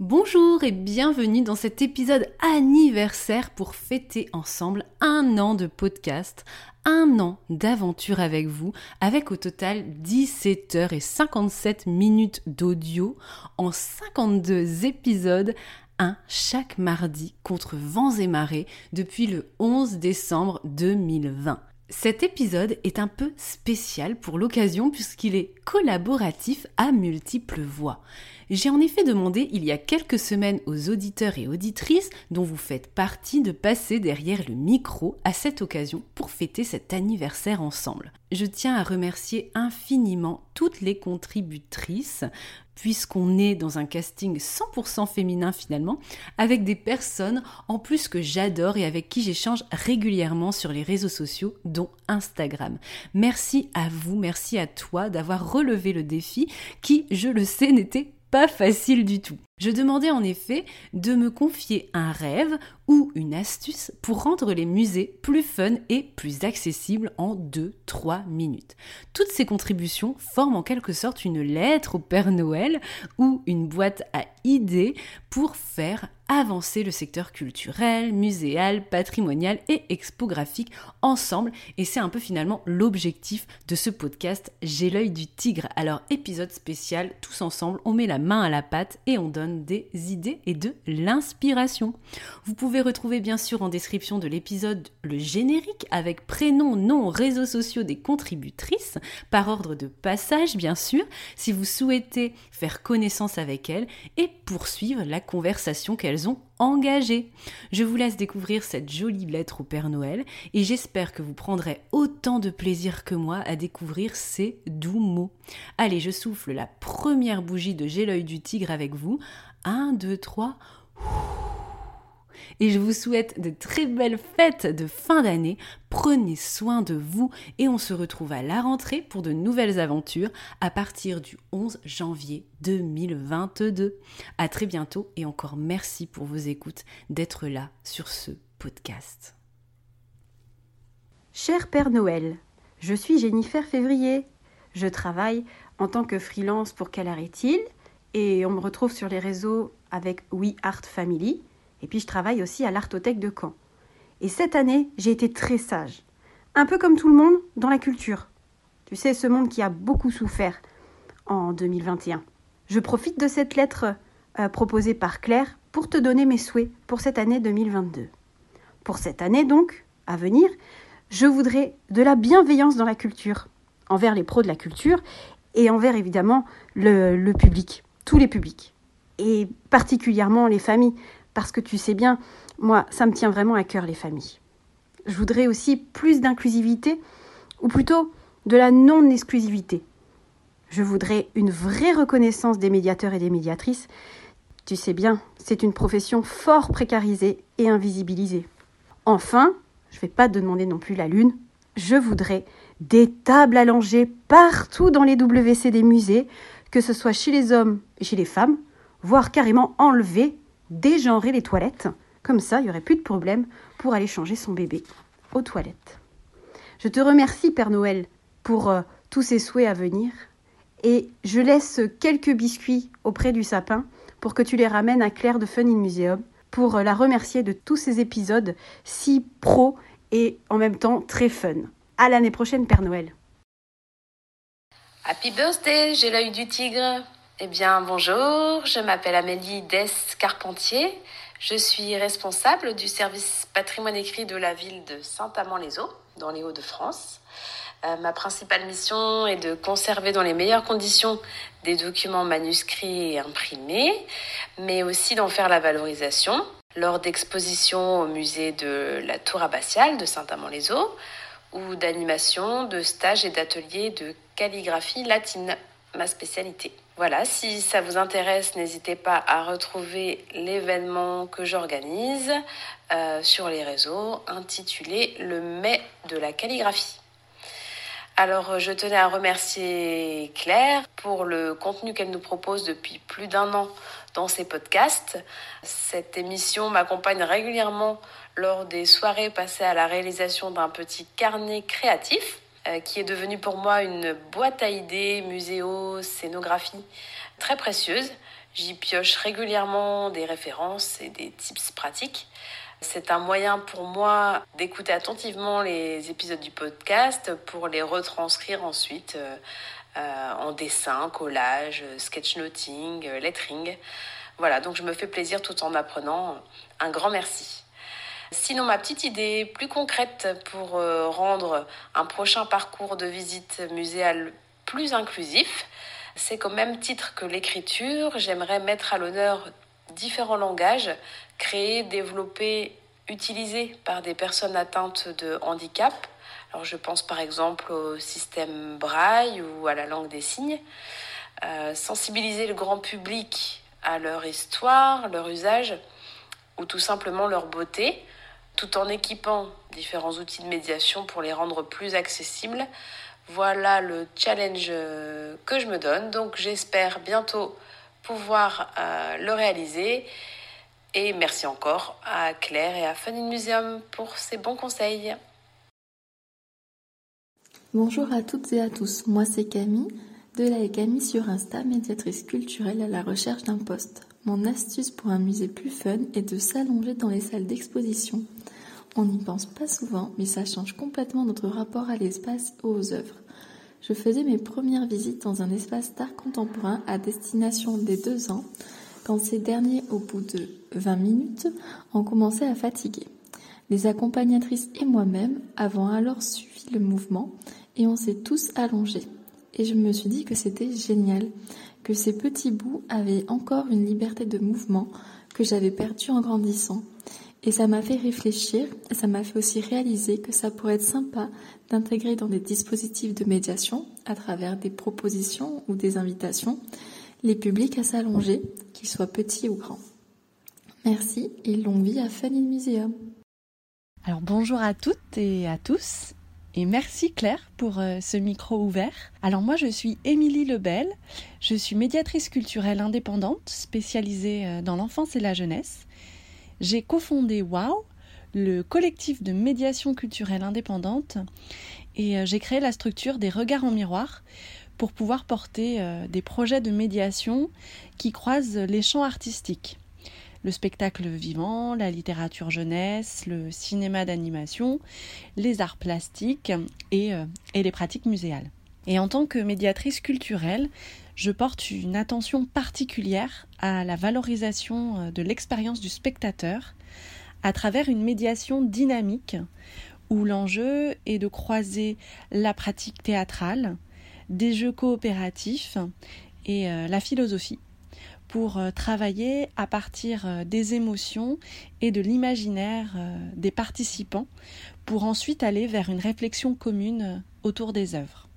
Bonjour et bienvenue dans cet épisode anniversaire pour fêter ensemble un an de podcast, un an d'aventure avec vous, avec au total 17 heures et 57 minutes d'audio en 52 épisodes un chaque mardi contre vents et marées depuis le 11 décembre 2020. Cet épisode est un peu spécial pour l'occasion puisqu'il est collaboratif à multiples voix. J'ai en effet demandé il y a quelques semaines aux auditeurs et auditrices dont vous faites partie de passer derrière le micro à cette occasion pour fêter cet anniversaire ensemble. Je tiens à remercier infiniment toutes les contributrices puisqu'on est dans un casting 100% féminin finalement, avec des personnes en plus que j'adore et avec qui j'échange régulièrement sur les réseaux sociaux, dont Instagram. Merci à vous, merci à toi d'avoir relevé le défi qui, je le sais, n'était pas facile du tout. Je demandais en effet de me confier un rêve ou une astuce pour rendre les musées plus fun et plus accessibles en 2-3 minutes. Toutes ces contributions forment en quelque sorte une lettre au Père Noël ou une boîte à idées pour faire avancer le secteur culturel, muséal, patrimonial et expographique ensemble. Et c'est un peu finalement l'objectif de ce podcast J'ai l'œil du tigre. Alors épisode spécial, tous ensemble, on met la main à la pâte et on donne des idées et de l'inspiration. Vous pouvez retrouver bien sûr en description de l'épisode le générique avec prénom, nom, réseaux sociaux des contributrices, par ordre de passage bien sûr, si vous souhaitez faire connaissance avec elles et poursuivre la conversation qu'elles ont engagée. Je vous laisse découvrir cette jolie lettre au Père Noël et j'espère que vous prendrez autant de plaisir que moi à découvrir ces doux mots. Allez, je souffle la première bougie de J'ai du tigre avec vous. 1, 2, 3. Et je vous souhaite de très belles fêtes de fin d'année. Prenez soin de vous et on se retrouve à la rentrée pour de nouvelles aventures à partir du 11 janvier 2022. À très bientôt et encore merci pour vos écoutes d'être là sur ce podcast. Cher Père Noël, je suis Jennifer Février. Je travaille en tant que freelance pour Quelle est-il et on me retrouve sur les réseaux avec We Family. Et puis je travaille aussi à l'Artothèque de Caen. Et cette année, j'ai été très sage. Un peu comme tout le monde dans la culture. Tu sais, ce monde qui a beaucoup souffert en 2021. Je profite de cette lettre euh, proposée par Claire pour te donner mes souhaits pour cette année 2022. Pour cette année donc, à venir, je voudrais de la bienveillance dans la culture, envers les pros de la culture et envers évidemment le public tous les publics, et particulièrement les familles, parce que tu sais bien, moi, ça me tient vraiment à cœur les familles. Je voudrais aussi plus d'inclusivité, ou plutôt de la non-exclusivité. Je voudrais une vraie reconnaissance des médiateurs et des médiatrices. Tu sais bien, c'est une profession fort précarisée et invisibilisée. Enfin, je ne vais pas demander non plus la lune, je voudrais des tables allongées partout dans les WC des musées, que ce soit chez les hommes et chez les femmes, voire carrément enlever, dégenrer les toilettes. Comme ça, il n'y aurait plus de problème pour aller changer son bébé aux toilettes. Je te remercie, Père Noël, pour euh, tous ces souhaits à venir. Et je laisse quelques biscuits auprès du sapin pour que tu les ramènes à Claire de Fun in Museum pour euh, la remercier de tous ces épisodes si pro et en même temps très fun. À l'année prochaine, Père Noël. Happy birthday, j'ai l'œil du tigre. Eh bien, bonjour, je m'appelle Amélie Dess Je suis responsable du service patrimoine écrit de la ville de Saint-Amand-les-Eaux, dans les Hauts-de-France. Euh, ma principale mission est de conserver dans les meilleures conditions des documents manuscrits et imprimés, mais aussi d'en faire la valorisation lors d'expositions au musée de la Tour abbatiale de Saint-Amand-les-Eaux ou d'animations, de stages et d'ateliers de calligraphie latine, ma spécialité. Voilà, si ça vous intéresse, n'hésitez pas à retrouver l'événement que j'organise euh, sur les réseaux intitulé Le mai de la calligraphie. Alors, je tenais à remercier Claire pour le contenu qu'elle nous propose depuis plus d'un an dans ses podcasts. Cette émission m'accompagne régulièrement lors des soirées passées à la réalisation d'un petit carnet créatif euh, qui est devenu pour moi une boîte à idées, muséo, scénographie très précieuse. J'y pioche régulièrement des références et des tips pratiques. C'est un moyen pour moi d'écouter attentivement les épisodes du podcast pour les retranscrire ensuite euh, euh, en dessin, collage, sketchnoting, lettering. Voilà, donc je me fais plaisir tout en apprenant. Un grand merci. Sinon, ma petite idée plus concrète pour euh, rendre un prochain parcours de visite muséale plus inclusif, c'est qu'au même titre que l'écriture, j'aimerais mettre à l'honneur différents langages créés, développés, utilisés par des personnes atteintes de handicap. Alors je pense par exemple au système braille ou à la langue des signes. Euh, sensibiliser le grand public à leur histoire, leur usage ou tout simplement leur beauté tout en équipant différents outils de médiation pour les rendre plus accessibles. Voilà le challenge euh, que je me donne. Donc j'espère bientôt pouvoir euh, le réaliser. Et merci encore à Claire et à Funny Museum pour ces bons conseils. Bonjour à toutes et à tous, moi c'est Camille, de la Camille sur Insta, médiatrice culturelle à la recherche d'un poste. Mon astuce pour un musée plus fun est de s'allonger dans les salles d'exposition. On n'y pense pas souvent, mais ça change complètement notre rapport à l'espace ou aux œuvres. Je faisais mes premières visites dans un espace d'art contemporain à destination des deux ans, quand ces derniers, au bout de 20 minutes, ont commencé à fatiguer. Les accompagnatrices et moi-même avons alors suivi le mouvement et on s'est tous allongés. Et je me suis dit que c'était génial, que ces petits bouts avaient encore une liberté de mouvement que j'avais perdue en grandissant. Et ça m'a fait réfléchir et ça m'a fait aussi réaliser que ça pourrait être sympa d'intégrer dans des dispositifs de médiation, à travers des propositions ou des invitations, les publics à s'allonger, qu'ils soient petits ou grands. Merci et longue vie à Fanny Museum. Alors bonjour à toutes et à tous. Merci Claire pour euh, ce micro ouvert. Alors moi je suis Émilie Lebel, je suis médiatrice culturelle indépendante spécialisée euh, dans l'enfance et la jeunesse j'ai cofondé WOW, le collectif de médiation culturelle indépendante, et euh, j'ai créé la structure des regards en miroir pour pouvoir porter des projets de médiation qui croisent les champs artistiques. Le spectacle vivant, la littérature jeunesse, le cinéma d'animation, les arts plastiques et, euh, et les pratiques muséales. Et en tant que médiatrice culturelle, je porte une attention particulière à la valorisation euh, de l'expérience du spectateur à travers une médiation dynamique où l'enjeu est de croiser la pratique théâtrale, des jeux coopératifs et euh, la philosophie pour euh, travailler à partir des émotions et de l'imaginaire des participants pour ensuite aller vers une réflexion commune autour des œuvres.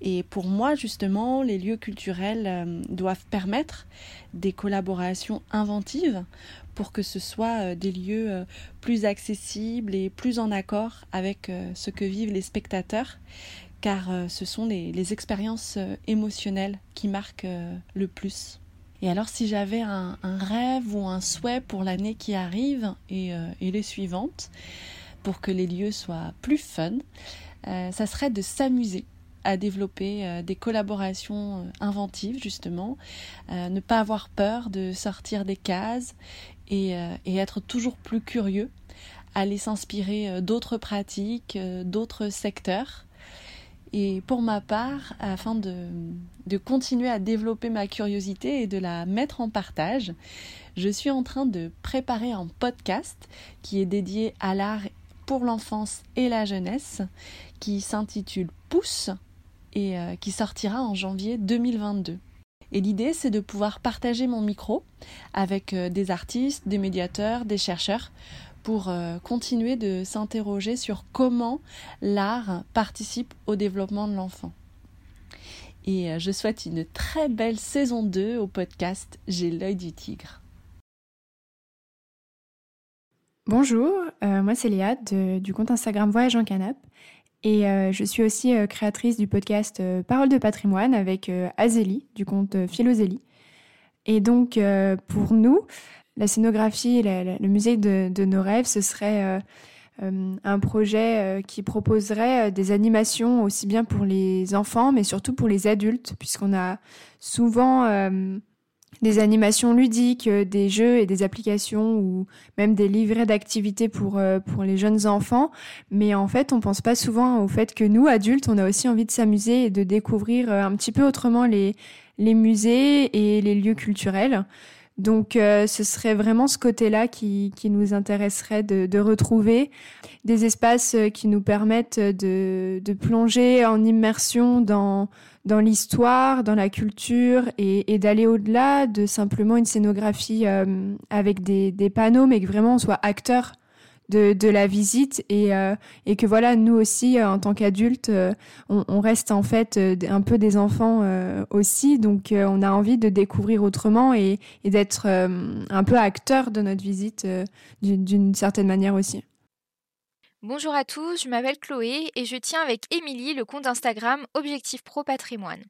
Et pour moi, justement, les lieux culturels euh, doivent permettre des collaborations inventives pour que ce soit euh, des lieux euh, plus accessibles et plus en accord avec ce que vivent les spectateurs, car ce sont les, expériences émotionnelles qui marquent le plus. Et alors si j'avais un, rêve ou un souhait pour l'année qui arrive et, les suivantes, pour que les lieux soient plus fun, ça serait de s'amuser à développer euh, des collaborations euh, inventives justement, euh, ne pas avoir peur de sortir des cases et, être toujours plus curieux, aller s'inspirer d'autres pratiques, d'autres secteurs. Et pour ma part, afin de, continuer à développer ma curiosité et de la mettre en partage, je suis en train de préparer un podcast qui est dédié à l'art pour l'enfance et la jeunesse qui s'intitule Pouce et euh, qui sortira en janvier 2022. Et l'idée, c'est de pouvoir partager mon micro avec euh, des artistes, des médiateurs, des chercheurs pour euh, continuer de s'interroger sur comment l'art participe au développement de l'enfant. Et je souhaite une très belle saison 2 au podcast J'ai l'œil du tigre. Bonjour, moi c'est Léa du compte Instagram Voyage en Canap et euh, je suis aussi euh, créatrice du podcast euh, Parole de patrimoine avec Azélie du compte Philozélie. Et donc pour nous, la scénographie, le musée de, nos rêves, ce serait un projet qui proposerait des animations aussi bien pour les enfants, mais surtout pour les adultes, puisqu'on a souvent des animations ludiques, euh, des jeux et des applications ou même des livrets d'activités pour, euh, les jeunes enfants. Mais en fait, on pense pas souvent au fait que nous, adultes, on a aussi envie de s'amuser et de découvrir euh, un petit peu autrement les, les musées et les lieux culturels. Donc euh, ce serait vraiment ce côté-là qui, qui, nous intéresserait de, de, retrouver des espaces euh, qui nous permettent de, de plonger en immersion dans, dans l'histoire, dans la culture et, et d'aller au-delà de simplement une scénographie euh, avec des, des, panneaux, mais que vraiment on soit acteur de, la visite et, euh, et que voilà, nous aussi, euh, en tant qu'adultes, euh, on, reste en fait un peu des enfants aussi. Donc, on a envie de découvrir autrement et, et d'être un peu acteur de notre visite d'une certaine manière aussi. Bonjour à tous, je m'appelle Chloé et je tiens avec Émilie le compte Instagram Objectif Pro Patrimoine.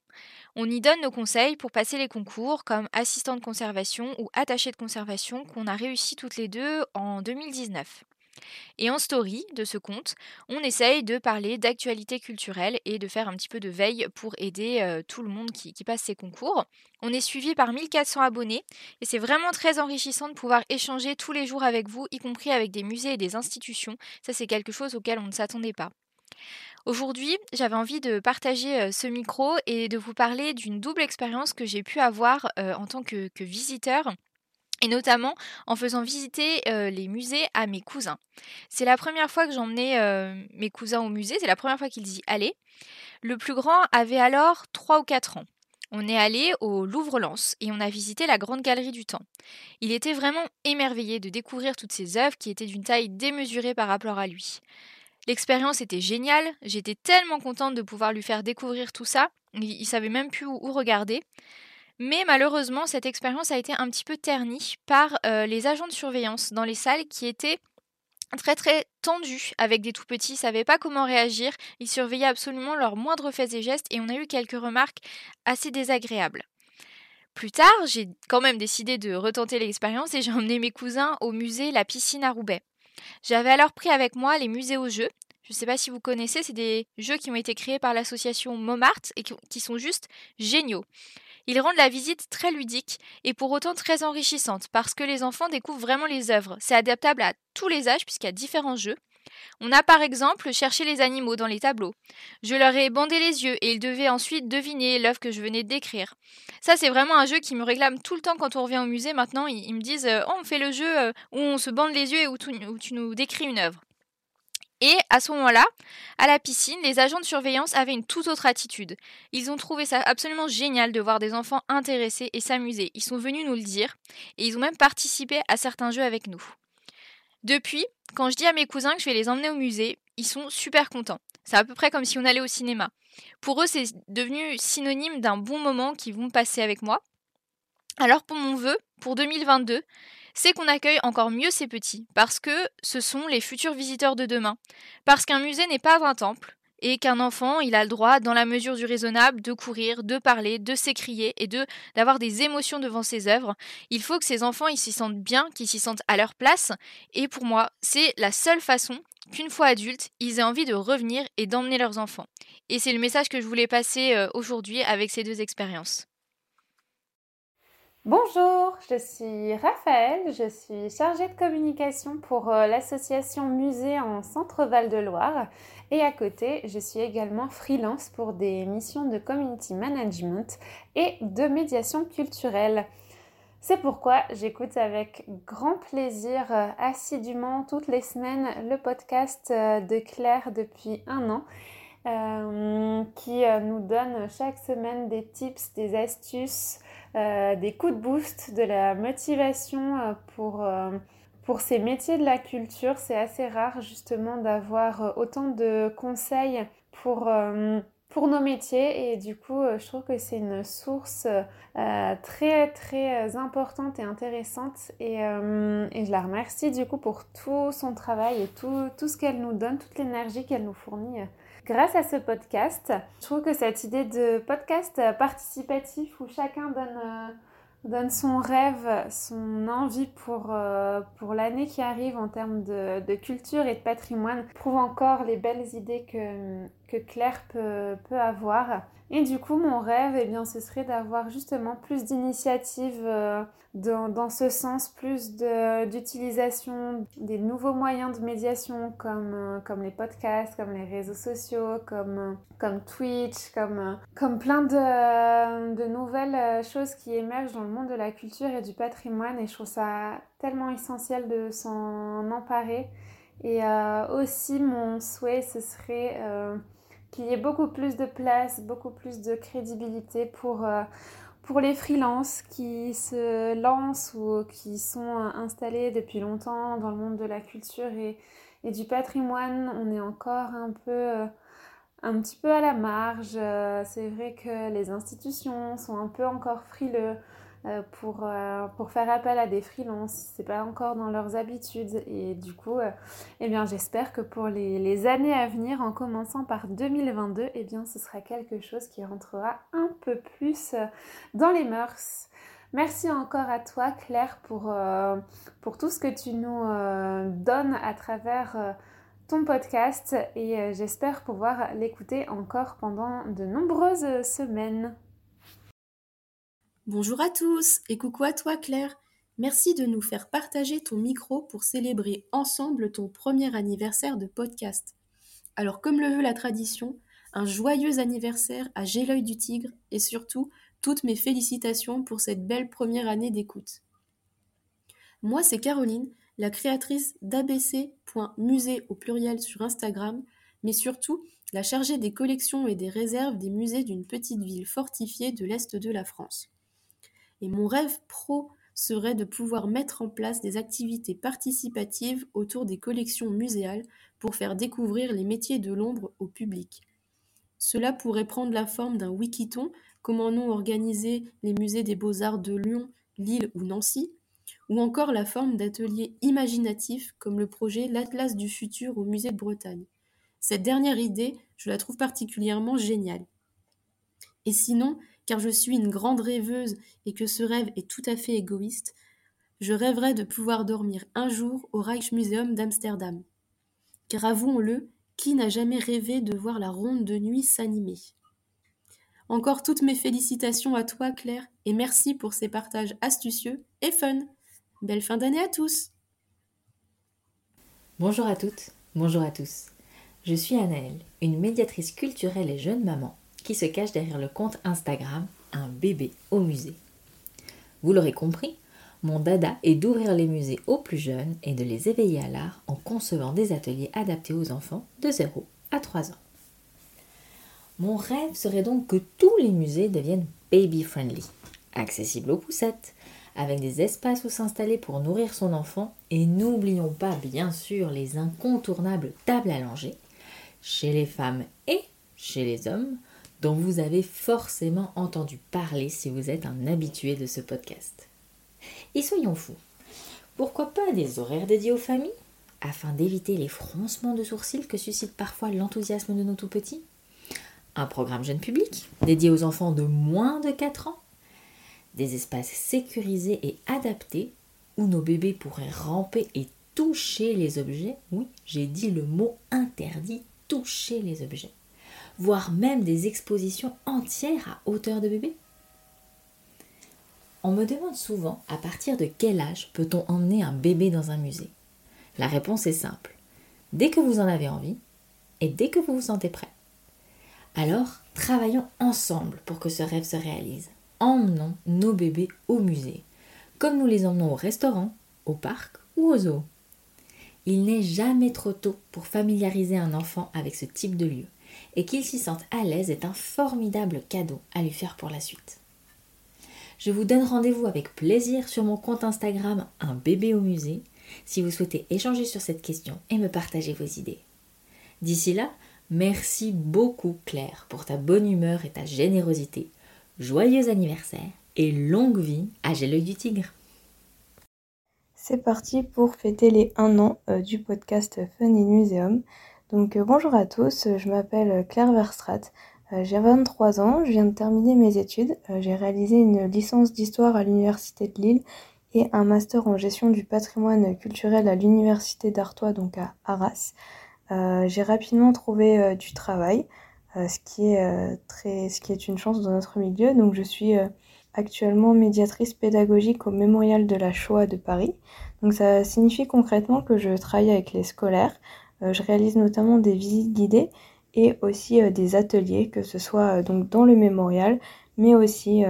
On y donne nos conseils pour passer les concours comme assistant de conservation ou attaché de conservation qu'on a réussi toutes les deux en 2019. Et en story de ce compte, on essaye de parler d'actualité culturelle et de faire un petit peu de veille pour aider euh, tout le monde qui, passe ces concours. On est suivi par 1400 abonnés et c'est vraiment très enrichissant de pouvoir échanger tous les jours avec vous, y compris avec des musées et des institutions. Ça, c'est quelque chose auquel on ne s'attendait pas. Aujourd'hui, j'avais envie de partager euh, ce micro et de vous parler d'une double expérience que j'ai pu avoir euh, en tant que visiteur et notamment en faisant visiter euh, les musées à mes cousins. C'est la première fois que j'emmenais euh, mes cousins au musée, c'est la première fois qu'ils y allaient. Le plus grand avait alors 3 ou 4 ans. On est allé au Louvre-Lens et on a visité la Grande Galerie du Temps. Il était vraiment émerveillé de découvrir toutes ces œuvres qui étaient d'une taille démesurée par rapport à lui. L'expérience était géniale, j'étais tellement contente de pouvoir lui faire découvrir tout ça, il, savait même plus où regarder. Mais malheureusement, cette expérience a été un petit peu ternie par euh, les agents de surveillance dans les salles qui étaient très très tendus avec des tout petits, ils savaient pas comment réagir, ils surveillaient absolument leurs moindres faits et gestes et on a eu quelques remarques assez désagréables. Plus tard, j'ai quand même décidé de retenter l'expérience et j'ai emmené mes cousins au musée La Piscine à Roubaix. J'avais alors pris avec moi les musées aux jeux. Je ne sais pas si vous connaissez, c'est des jeux qui ont été créés par l'association Momart et qui sont juste géniaux. Ils rendent la visite très ludique et pour autant très enrichissante parce que les enfants découvrent vraiment les œuvres. C'est adaptable à tous les âges puisqu'il y a différents jeux. On a par exemple cherché les animaux dans les tableaux. Je leur ai bandé les yeux et ils devaient ensuite deviner l'œuvre que je venais de décrire. Ça, c'est vraiment un jeu qui me réclame tout le temps quand on revient au musée. Maintenant, ils, me disent Oh, on fait le jeu euh, où on se bande les yeux et où tu nous décris une œuvre. Et à ce moment-là, à la piscine, les agents de surveillance avaient une toute autre attitude. Ils ont trouvé ça absolument génial de voir des enfants intéressés et s'amuser. Ils sont venus nous le dire et ils ont même participé à certains jeux avec nous. Depuis, quand je dis à mes cousins que je vais les emmener au musée, ils sont super contents. C'est à peu près comme si on allait au cinéma. Pour eux, c'est devenu synonyme d'un bon moment qu'ils vont passer avec moi. Alors pour mon vœu, pour 2022, c'est qu'on accueille encore mieux ces petits, parce que ce sont les futurs visiteurs de demain. Parce qu'un musée n'est pas un temple, et qu'un enfant, il a le droit, dans la mesure du raisonnable, de courir, de parler, de s'écrier et de d'avoir des émotions devant ses œuvres. Il faut que ces enfants, ils s'y sentent bien, qu'ils s'y sentent à leur place. Et pour moi, c'est la seule façon qu'une fois adultes, ils aient envie de revenir et d'emmener leurs enfants. Et c'est le message que je voulais passer euh, aujourd'hui avec ces deux expériences. Bonjour, je suis Raphaël, je suis chargée de communication pour euh, l'association Musée en Centre-Val de Loire et à côté, je suis également freelance pour des missions de community management et de médiation culturelle. C'est pourquoi j'écoute avec grand plaisir euh, assidûment toutes les semaines le podcast euh, de Claire depuis un an. Qui nous donne chaque semaine des tips, des astuces, des coups de boost, de la motivation pour, pour ces métiers de la culture. C'est assez rare justement d'avoir autant de conseils pour pour nos métiers et du coup euh, je trouve que c'est une source euh, très très importante et intéressante et, euh, je la remercie du coup pour tout son travail et tout ce qu'elle nous donne, toute l'énergie qu'elle nous fournit grâce à ce podcast. Je trouve que cette idée de podcast participatif où chacun donne donne son rêve, son envie pour, euh, pour l'année qui arrive en termes de, culture et de patrimoine, prouve encore les belles idées que, que Claire peut, peut avoir. Et du coup, mon rêve, eh bien, ce serait d'avoir justement plus d'initiatives euh, dans, dans, ce sens, plus d'utilisation des nouveaux moyens de médiation comme, euh, comme les podcasts, comme les réseaux sociaux, comme, euh, comme Twitch, comme, comme plein de, de nouvelles choses qui émergent dans le monde de la culture et du patrimoine. Et je trouve ça tellement essentiel de s'en emparer. Et aussi, mon souhait, ce serait qu'il y ait beaucoup plus de place, beaucoup plus de crédibilité pour, euh, pour les freelances qui se lancent ou qui sont installés depuis longtemps dans le monde de la culture et, et du patrimoine. On est encore un peu... Euh, un petit peu à la marge. Euh, c'est vrai que les institutions sont un peu encore frileux euh, pour, euh, pour faire appel à des freelances. C'est pas encore dans leurs habitudes. Et du coup, euh, eh bien, j'espère que pour les, les, années à venir, en commençant par 2022, eh bien, ce sera quelque chose qui rentrera un peu plus dans les mœurs. Merci encore à toi, Claire, pour, pour tout ce que tu nous donnes à travers ton podcast et j'espère pouvoir l'écouter encore pendant de nombreuses semaines. Bonjour à tous et coucou à toi Claire. Merci de nous faire partager ton micro pour célébrer ensemble ton premier anniversaire de podcast. Alors comme le veut la tradition, un joyeux anniversaire à J'ai l'œil du tigre et surtout toutes mes félicitations pour cette belle première année d'écoute. Moi c'est Caroline, la créatrice d'abc.musée au pluriel sur Instagram, mais surtout la chargée des collections et des réserves des musées d'une petite ville fortifiée de l'Est de la France. Et mon rêve pro serait de pouvoir mettre en place des activités participatives autour des collections muséales pour faire découvrir les métiers de l'ombre au public. Cela pourrait prendre la forme d'un wikiton, comment nous organiser les musées des beaux-arts de Lyon, Lille ou Nancy, ou encore la forme d'ateliers imaginatifs comme le projet L'Atlas du futur au musée de Bretagne. Cette dernière idée, je la trouve particulièrement géniale. Et sinon, car je suis une grande rêveuse et que ce rêve est tout à fait égoïste, je rêverais de pouvoir dormir un jour au Rijksmuseum d'Amsterdam. Car avouons-le, qui n'a jamais rêvé de voir la ronde de nuit s'animer? Encore toutes mes félicitations à toi, Claire, et merci pour ces partages astucieux et fun. Belle fin d'année à tous Bonjour à toutes, bonjour à tous. Je suis Anaëlle, une médiatrice culturelle et jeune maman qui se cache derrière le compte Instagram Un bébé au musée. Vous l'aurez compris, mon dada est d'ouvrir les musées aux plus jeunes et de les éveiller à l'art en concevant des ateliers adaptés aux enfants de 0 à 3 ans. Mon rêve serait donc que tous les musées deviennent baby-friendly, accessibles aux poussettes, avec des espaces où s'installer pour nourrir son enfant, et n'oublions pas bien sûr les incontournables tables langer, chez les femmes et chez les hommes, dont vous avez forcément entendu parler si vous êtes un habitué de ce podcast. Et soyons fous, pourquoi pas des horaires dédiés aux familles afin d'éviter les froncements de sourcils que suscite parfois l'enthousiasme de nos tout petits Un programme jeune public dédié aux enfants de moins de 4 ans Des espaces sécurisés et adaptés où nos bébés pourraient ramper et toucher les objets Oui, j'ai dit le mot interdit, toucher les objets voire même des expositions entières à hauteur de bébé On me demande souvent à partir de quel âge peut-on emmener un bébé dans un musée? La réponse est simple. Dès que vous en avez envie et dès que vous vous sentez prêt. Alors, travaillons ensemble pour que ce rêve se réalise. Emmenons nos bébés au musée. comme nous les emmenons au restaurant, au parc ou au zoo. Il n'est jamais trop tôt pour familiariser un enfant avec ce type de lieu, et qu'il s'y sente à l'aise est un formidable cadeau à lui faire pour la suite. Je vous donne rendez-vous avec plaisir sur mon compte Instagram Un bébé au musée si vous souhaitez échanger sur cette question et me partager vos idées. D'ici là, merci beaucoup Claire pour ta bonne humeur et ta générosité. Joyeux anniversaire et longue vie à J'ai l'œil du tigre. C'est parti pour fêter les 1 an euh, du podcast Fun in Museum. Donc euh, bonjour à tous, je m'appelle Claire Verstrat, euh, j'ai 23 ans, je viens de terminer mes études, j'ai réalisé une licence d'histoire à l'université de Lille et un master en gestion du patrimoine culturel à l'université d'Artois, donc à Arras. j'ai rapidement trouvé du travail, ce, qui est, très, ce qui est une chance dans notre milieu, donc je suis actuellement médiatrice pédagogique au Mémorial de la Shoah de Paris. Donc ça signifie concrètement que je travaille avec les scolaires. Euh, je réalise notamment des visites guidées et aussi euh, des ateliers, que ce soit euh, donc dans le mémorial, mais aussi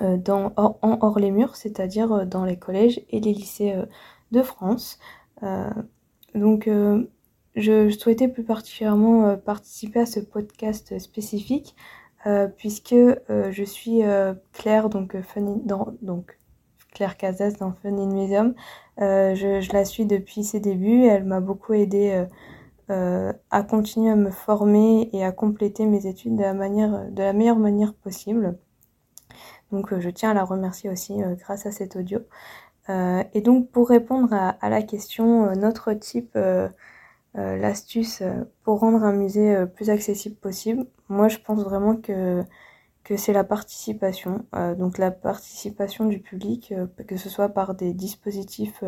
dans, en hors les murs, c'est-à-dire dans les collèges et les lycées de France. donc je souhaitais plus particulièrement participer à ce podcast spécifique puisque je suis Claire, donc, dans, donc Claire Casas dans Fun in Museum. Je, je, la suis depuis ses débuts. Elle m'a beaucoup aidé à continuer à me former et à compléter mes études de la, manière, de la meilleure manière possible. Donc je tiens à la remercier aussi grâce à cet audio. et donc pour répondre à, à la question, notre type euh, l'astuce euh, pour rendre un musée euh, plus accessible possible, moi je pense vraiment que, que c'est la participation. donc la participation du public, que ce soit par des dispositifs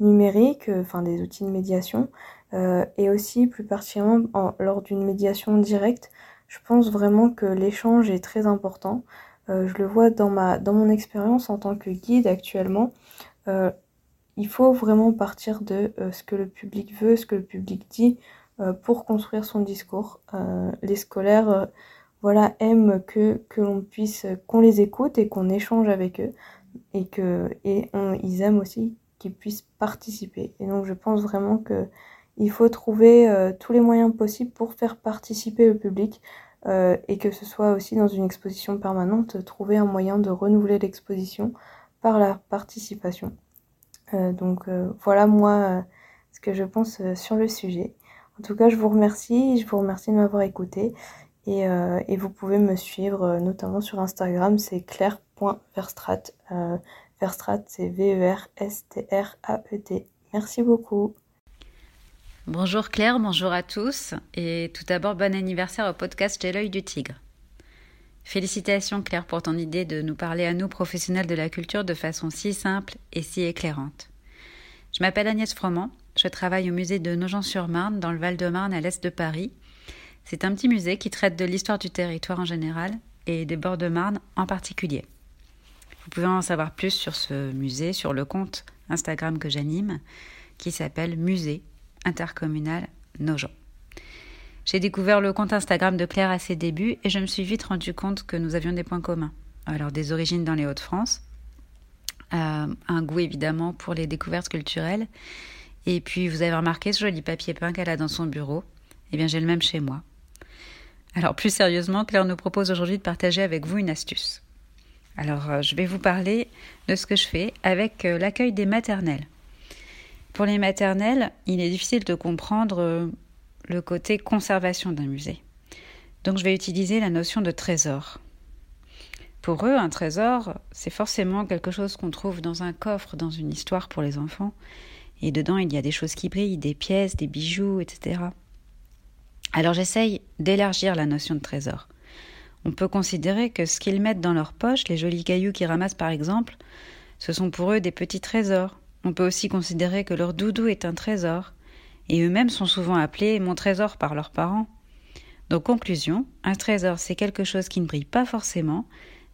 numériques, enfin des outils de médiation, et aussi plus particulièrement lors d'une médiation directe, je pense vraiment que l'échange est très important. je le vois dans, ma, dans mon expérience en tant que guide actuellement il faut vraiment partir de euh, ce que le public veut, ce que le public dit euh, pour construire son discours. Euh, les scolaires voilà, aiment que, que l'on puisse, qu'on les écoute et qu'on échange avec eux et que et ils aiment aussi qu'ils puissent participer. Et donc je pense vraiment que il faut trouver tous les moyens possibles pour faire participer le public et que ce soit aussi dans une exposition permanente, trouver un moyen de renouveler l'exposition par la participation. Euh, donc euh, voilà moi euh, ce que je pense sur le sujet. En tout cas, je vous remercie, je vous remercie de m'avoir écouté et, vous pouvez me suivre notamment sur Instagram, c'est claire.verstrat. Verstrat, c'est V-E-R-S-T-R-A-E-T. Merci beaucoup. Bonjour Claire, bonjour à tous et tout d'abord bon anniversaire au podcast J'ai l'œil du tigre. Félicitations Claire pour ton idée de nous parler à nous professionnels de la culture de façon si simple et si éclairante. Je m'appelle Agnès Froment, je travaille au musée de Nogent-sur-Marne dans le Val-de-Marne à l'est de Paris. C'est un petit musée qui traite de l'histoire du territoire en général et des bords de Marne en particulier. Vous pouvez en savoir plus sur ce musée sur le compte Instagram que j'anime qui s'appelle Musée intercommunal Nogent. J'ai découvert le compte Instagram de Claire à ses débuts et je me suis vite rendu compte que nous avions des points communs. Alors des origines dans les Hauts-de-France, euh, un goût évidemment pour les découvertes culturelles, et puis vous avez remarqué ce joli papier peint qu'elle a dans son bureau. Eh bien j'ai le même chez moi. Alors plus sérieusement, Claire nous propose aujourd'hui de partager avec vous une astuce. Alors euh, je vais vous parler de ce que je fais avec euh, l'accueil des maternelles. Pour les maternelles, il est difficile de comprendre le côté conservation d'un musée. Donc je vais utiliser la notion de trésor. Pour eux, un trésor, c'est forcément quelque chose qu'on trouve dans un coffre, dans une histoire pour les enfants. Et dedans, il y a des choses qui brillent, des pièces, des bijoux, etc. Alors j'essaye d'élargir la notion de trésor. On peut considérer que ce qu'ils mettent dans leur poche, les jolis cailloux qu'ils ramassent par exemple, ce sont pour eux des petits trésors. On peut aussi considérer que leur doudou est un trésor, et eux-mêmes sont souvent appelés mon trésor par leurs parents. Donc conclusion, un trésor c'est quelque chose qui ne brille pas forcément,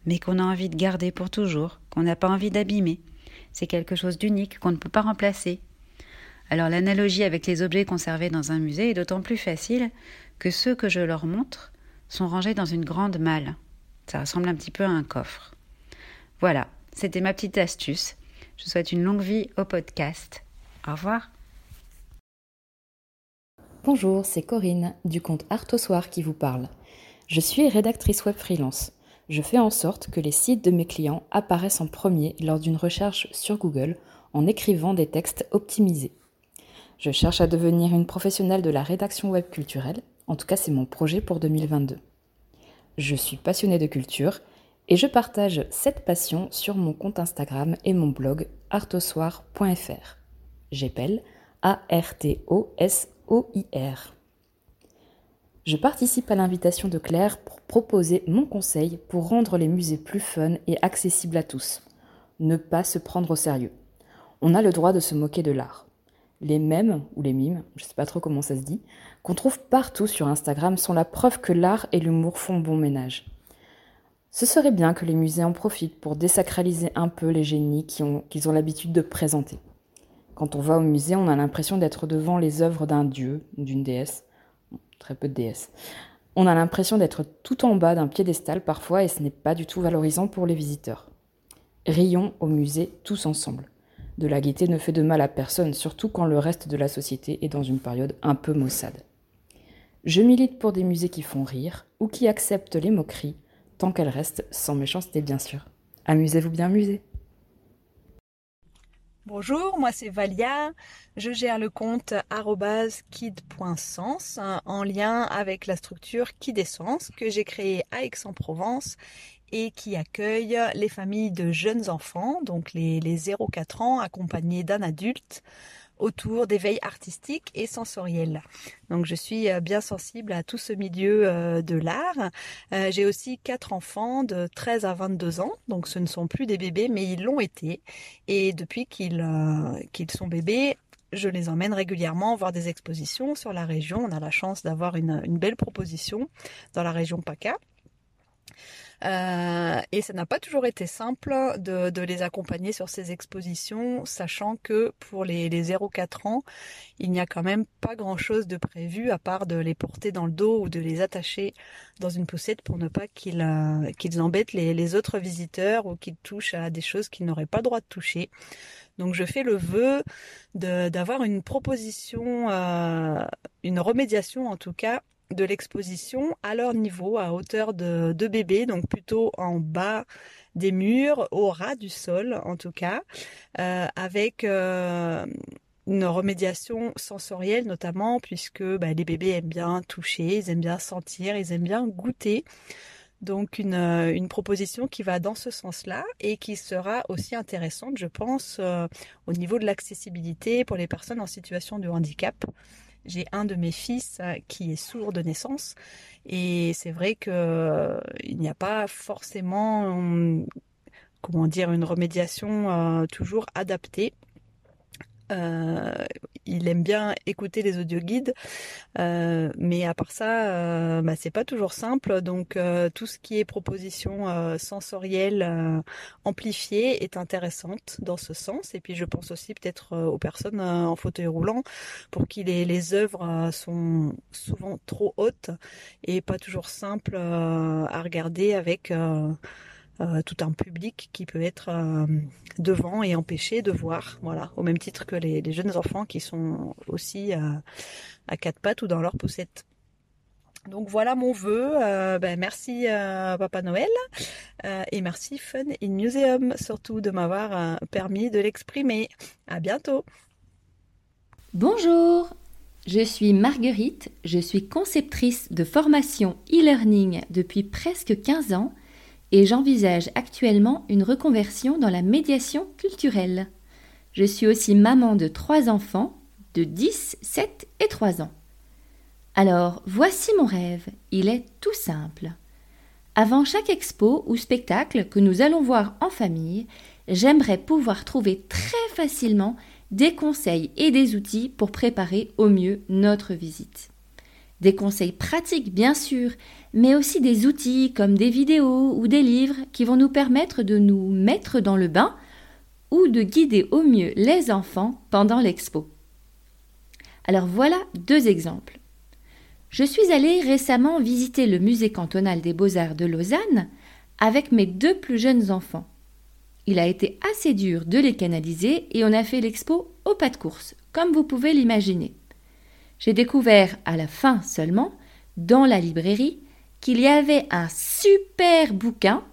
mais qu'on a envie de garder pour toujours, qu'on n'a pas envie d'abîmer. C'est quelque chose d'unique qu'on ne peut pas remplacer. Alors l'analogie avec les objets conservés dans un musée est d'autant plus facile que ceux que je leur montre sont rangés dans une grande malle. Ça ressemble un petit peu à un coffre. Voilà, C'était ma petite astuce. Je souhaite une longue vie au podcast. Au revoir. Bonjour, c'est Corinne du compte Art Soir qui vous parle. Je suis rédactrice web freelance. Je fais en sorte que les sites de mes clients apparaissent en premier lors d'une recherche sur Google en écrivant des textes optimisés. Je cherche à devenir une professionnelle de la rédaction web culturelle, en tout cas c'est mon projet pour 2022. Je suis passionnée de culture et je partage cette passion sur mon compte Instagram et mon blog artosoir.fr. J'appelle A-R-T-O-S-O-I-R. Je participe à l'invitation de Claire pour proposer mon conseil pour rendre les musées plus fun et accessibles à tous. Ne pas se prendre au sérieux. On a le droit de se moquer de l'art. Les mèmes, ou les mimes, je ne sais pas trop comment ça se dit, qu'on trouve partout sur Instagram sont la preuve que l'art et l'humour font bon ménage. Ce serait bien que les musées en profitent pour désacraliser un peu les génies qu'ils ont, l'habitude de présenter. Quand on va au musée, on a l'impression d'être devant les œuvres d'un dieu d'une déesse. Très peu de déesses. On a l'impression d'être tout en bas d'un piédestal parfois et ce n'est pas du tout valorisant pour les visiteurs. Rions au musée tous ensemble. De la gaieté ne fait de mal à personne, surtout quand le reste de la société est dans une période un peu maussade. Je milite pour des musées qui font rire ou qui acceptent les moqueries, tant qu'elles restent sans méchanceté bien sûr. Amusez-vous bien musée. Bonjour, moi c'est Valia. Je gère le compte kid.sens en lien avec la structure Kidessence que j'ai créée à Aix-en-Provence et qui accueille les familles de jeunes enfants, donc les, les 0-4 ans accompagnés d'un adulte autour d'éveil artistique et sensoriel. Donc je suis euh, bien sensible à tout ce milieu euh, de l'art. Euh, j'ai aussi quatre enfants de 13 à 22 ans, donc ce ne sont plus des bébés, mais ils l'ont été. Et depuis qu'ils sont bébés, je les emmène régulièrement voir des expositions sur la région. On a la chance d'avoir une, une belle proposition dans la région PACA. Euh, et ça n'a pas toujours été simple de, de, les accompagner sur ces expositions, sachant que pour les, les 0-4 ans, il n'y a quand même pas grand-chose de prévu à part de les porter dans le dos ou de les attacher dans une poussette pour ne pas qu'ils euh, qu'ils embêtent les, les, autres visiteurs ou qu'ils touchent à des choses qu'ils n'auraient pas le droit de toucher. Donc je fais le vœu d'avoir une proposition, euh, une remédiation en tout cas de l'exposition à leur niveau, à hauteur de, de bébé, donc plutôt en bas des murs, au ras du sol en tout cas, euh, avec euh, une remédiation sensorielle notamment, puisque bah, les bébés aiment bien toucher, ils aiment bien sentir, ils aiment bien goûter. Donc une, euh, proposition qui va dans ce sens-là et qui sera aussi intéressante, je pense, au niveau de l'accessibilité pour les personnes en situation de handicap. J'ai un de mes fils euh, qui est sourd de naissance et c'est vrai que euh, il n'y a pas forcément hum, comment dire une remédiation euh, toujours adaptée euh, il aime bien écouter les audioguides, euh, mais à part ça, euh, bah, c'est pas toujours simple. Donc euh, tout ce qui est proposition euh, sensorielle amplifiée est intéressante dans ce sens. Et puis je pense aussi peut-être aux personnes en fauteuil roulant pour qui les, les œuvres sont souvent trop hautes et pas toujours simples à regarder avec euh, tout un public qui peut être euh, devant et empêché de voir, voilà, au même titre que les, jeunes enfants qui sont aussi euh, à quatre pattes ou dans leur poussette. Donc voilà mon vœu. Ben merci Papa Noël et merci Fun in Museum surtout de m'avoir permis de l'exprimer. À bientôt. Bonjour, je suis Marguerite, je suis conceptrice de formation e-learning depuis presque 15 ans et j'envisage actuellement une reconversion dans la médiation culturelle. Je suis aussi maman de trois enfants de 10, 7 et 3 ans. Alors, voici mon rêve. Il est tout simple. Avant chaque expo ou spectacle que nous allons voir en famille, j'aimerais pouvoir trouver très facilement des conseils et des outils pour préparer au mieux notre visite. Des conseils pratiques bien sûr, mais aussi des outils comme des vidéos ou des livres qui vont nous permettre de nous mettre dans le bain ou de guider au mieux les enfants pendant l'expo. Alors voilà deux exemples. Je suis allée récemment visiter le musée cantonal des beaux-arts de Lausanne avec mes deux plus jeunes enfants. il a été assez dur de les canaliser et on a fait l'expo au pas de course, comme vous pouvez l'imaginer. J'ai découvert à la fin seulement, dans la librairie, qu'il y avait un super bouquin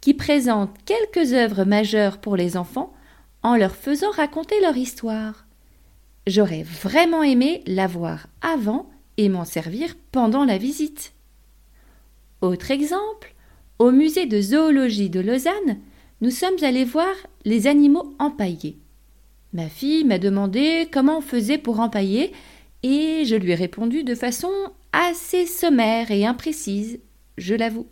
qui présente quelques œuvres majeures pour les enfants en leur faisant raconter leur histoire. J'aurais vraiment aimé l'avoir avant et m'en servir pendant la visite. Autre exemple, au musée de zoologie de Lausanne, nous sommes allés voir les animaux empaillés. Ma fille m'a demandé comment on faisait pour empailler et je lui ai répondu de façon assez sommaire et imprécise, je l'avoue.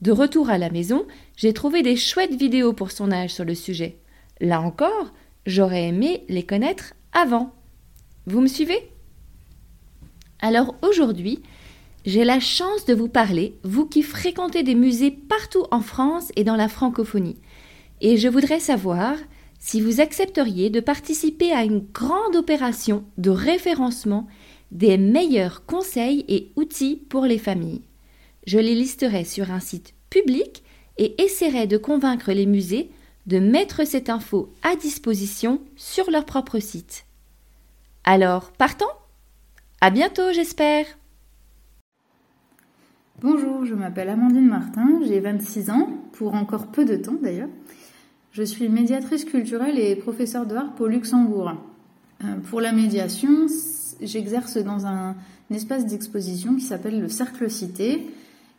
De retour à la maison, j'ai trouvé des chouettes vidéos pour son âge sur le sujet. Là encore, j'aurais aimé les connaître avant. Vous me suivez? Alors aujourd'hui, j'ai la chance de vous parler, vous qui fréquentez des musées partout en France et dans la francophonie. Et je voudrais savoir si vous accepteriez de participer à une grande opération de référencement des meilleurs conseils et outils pour les familles. Je les listerai sur un site public et essaierai de convaincre les musées de mettre cette info à disposition sur leur propre site. Alors, partons À bientôt, j'espère Bonjour, je m'appelle Amandine Martin, j'ai 26 ans, pour encore peu de temps d'ailleurs. Je suis médiatrice culturelle et professeure de harpe au Luxembourg. Euh, pour la médiation, j'exerce dans un, espace d'exposition qui s'appelle le Cercle Cité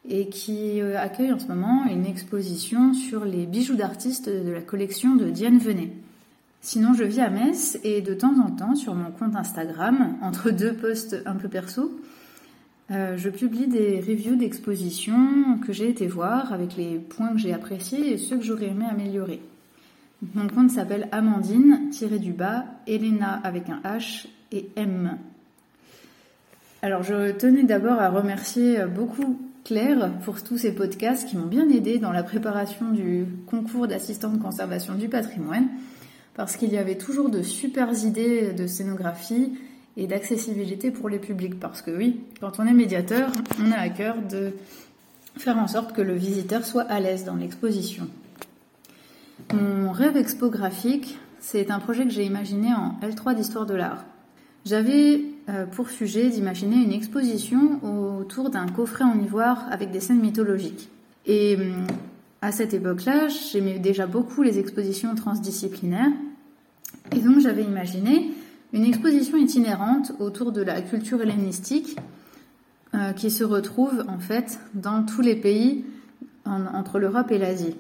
et qui euh, accueille en ce moment une exposition sur les bijoux d'artistes de la collection de Diane Venet. Sinon, je vis à Metz et de temps en temps, sur mon compte Instagram, entre deux posts un peu perso, euh, je publie des reviews d'expositions que j'ai été voir avec les points que j'ai appréciés et ceux que j'aurais aimé améliorer. Mon compte s'appelle Amandine, tiré du bas, Elena avec un H et M. Alors je tenais d'abord à remercier beaucoup Claire pour tous ces podcasts qui m'ont bien aidé dans la préparation du concours d'assistant de conservation du patrimoine, parce qu'il y avait toujours de super idées de scénographie et d'accessibilité pour les publics. Parce que oui, quand on est médiateur, on a à cœur de faire en sorte que le visiteur soit à l'aise dans l'exposition. Mon rêve expographique, c'est un projet que j'ai imaginé en L3 d'histoire de l'art. J'avais euh, pour sujet d'imaginer une exposition autour d'un coffret en ivoire avec des scènes mythologiques. Et hum, à cette époque-là, j'aimais déjà beaucoup les expositions transdisciplinaires. Et donc j'avais imaginé une exposition itinérante autour de la culture hellénistique euh, qui se retrouve en fait dans tous les pays entre l'Europe et l'Asie.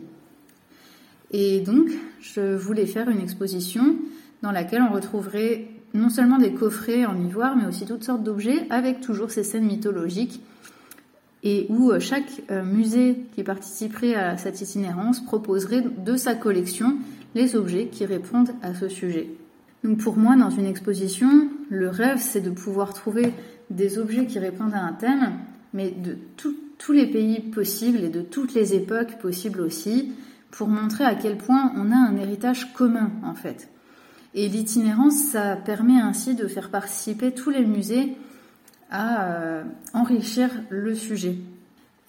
Et donc, je voulais faire une exposition dans laquelle on retrouverait non seulement des coffrets en ivoire, mais aussi toutes sortes d'objets avec toujours ces scènes mythologiques et où euh, chaque euh, musée qui participerait à cette itinérance proposerait de sa collection les objets qui répondent à ce sujet. Donc pour moi, dans une exposition, le rêve, c'est de pouvoir trouver des objets qui répondent à un thème, mais de tous les pays possibles et de toutes les époques possibles aussi, pour montrer à quel point on a un héritage commun en fait. Et l'itinérance, ça permet ainsi de faire participer tous les musées à euh, enrichir le sujet.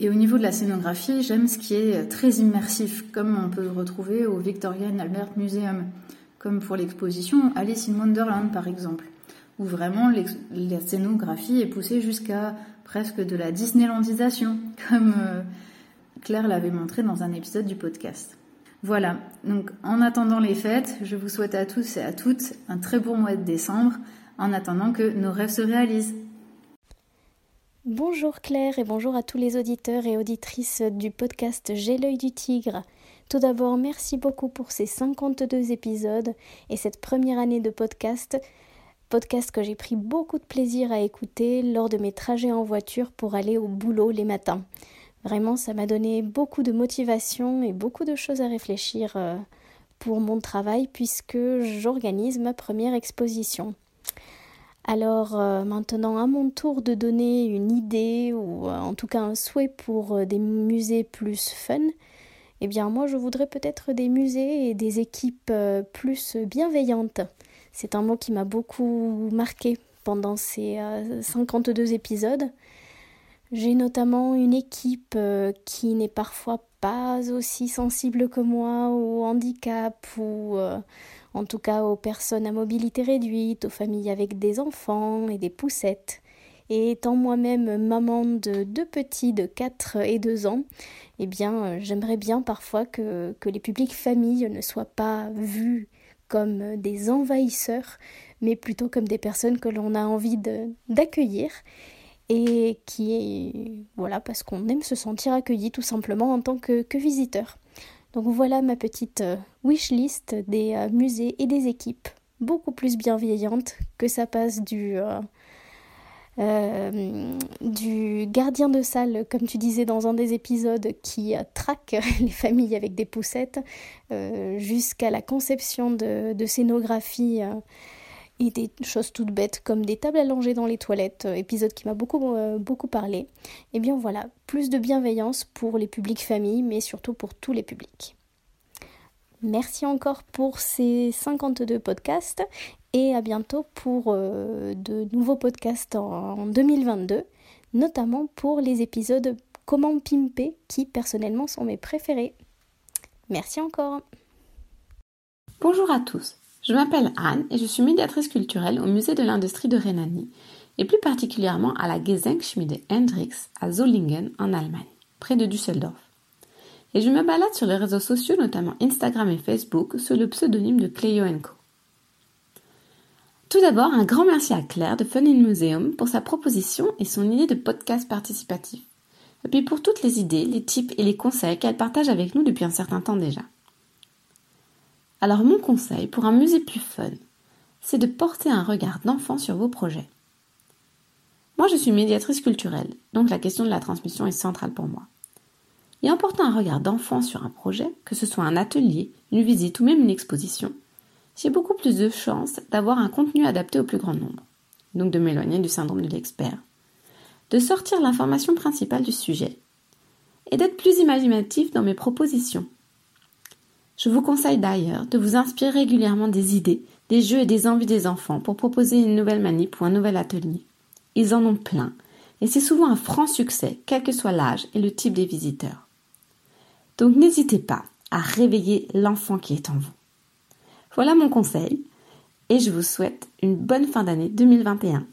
Et au niveau de la scénographie, j'aime ce qui est très immersif, comme on peut le retrouver au Victorian Albert Museum, comme pour l'exposition Alice in Wonderland par exemple, où vraiment la scénographie est poussée jusqu'à presque de la Disneylandisation, comme euh, Claire l'avait montré dans un épisode du podcast. Voilà, donc en attendant les fêtes, je vous souhaite à tous et à toutes un très bon mois de décembre, en attendant que nos rêves se réalisent. Bonjour Claire et bonjour à tous les auditeurs et auditrices du podcast J'ai l'œil du tigre. Tout d'abord, merci beaucoup pour ces 52 épisodes et cette première année de podcast. Podcast que j'ai pris beaucoup de plaisir à écouter lors de mes trajets en voiture pour aller au boulot les matins. Vraiment, ça m'a donné beaucoup de motivation et beaucoup de choses à réfléchir euh, pour mon travail puisque j'organise ma première exposition. Alors euh, maintenant à mon tour de donner une idée ou euh, en tout cas un souhait pour des musées plus fun, eh bien moi je voudrais peut-être des musées et des équipes plus bienveillantes. C'est un mot qui m'a beaucoup marqué pendant ces 52 épisodes. J'ai notamment une équipe euh, qui n'est parfois pas aussi sensible que moi au handicap ou euh, en tout cas aux personnes à mobilité réduite, aux familles avec des enfants et des poussettes. Et étant moi-même maman de deux petits de 4 et 2 ans, eh bien, euh, j'aimerais bien parfois que, que les publics familles ne soient pas vus comme des envahisseurs, mais plutôt comme des personnes que l'on a envie d'accueillir et qui est voilà parce qu'on aime se sentir accueilli tout simplement en tant que, visiteur. Donc voilà ma petite euh, wish list des euh, musées et des équipes, beaucoup plus bienveillantes que ça passe du euh, du gardien de salle, comme tu disais dans un des épisodes, qui traque les familles avec des poussettes, jusqu'à la conception de, de scénographie et des choses toutes bêtes comme des tables allongées dans les toilettes, euh, épisode qui m'a beaucoup, euh, beaucoup parlé. Et eh bien voilà, plus de bienveillance pour les publics familles, mais surtout pour tous les publics. Merci encore pour ces 52 podcasts et à bientôt pour euh, de nouveaux podcasts en 2022, notamment pour les épisodes Comment pimper qui personnellement sont mes préférés. Merci encore. Bonjour à tous. Je m'appelle Anne et je suis médiatrice culturelle au musée de l'industrie de Rhénanie et plus particulièrement à la Gesenkschmiede Hendrix à Zollingen en Allemagne, près de Düsseldorf. Et je me balade sur les réseaux sociaux, notamment Instagram et Facebook, sous le pseudonyme de Cleo Co. Tout d'abord, un grand merci à Claire de Fun in Museum pour sa proposition et son idée de podcast participatif. Et puis pour toutes les idées, les tips et les conseils qu'elle partage avec nous depuis un certain temps déjà. Alors mon conseil pour un musée plus fun, c'est de porter un regard d'enfant sur vos projets. Moi je suis médiatrice culturelle, donc la question de la transmission est centrale pour moi. Et en portant un regard d'enfant sur un projet, que ce soit un atelier, une visite ou même une exposition, j'ai beaucoup plus de chances d'avoir un contenu adapté au plus grand nombre, donc de m'éloigner du syndrome de l'expert, de sortir l'information principale du sujet, et d'être plus imaginatif dans mes propositions je vous conseille d'ailleurs de vous inspirer régulièrement des idées, des jeux et des envies des enfants pour proposer une nouvelle manip ou un nouvel atelier. Ils en ont plein, et c'est souvent un franc succès, quel que soit l'âge et le type des visiteurs. Donc n'hésitez pas à réveiller l'enfant qui est en vous. Voilà mon conseil, et je vous souhaite une bonne fin d'année 2021.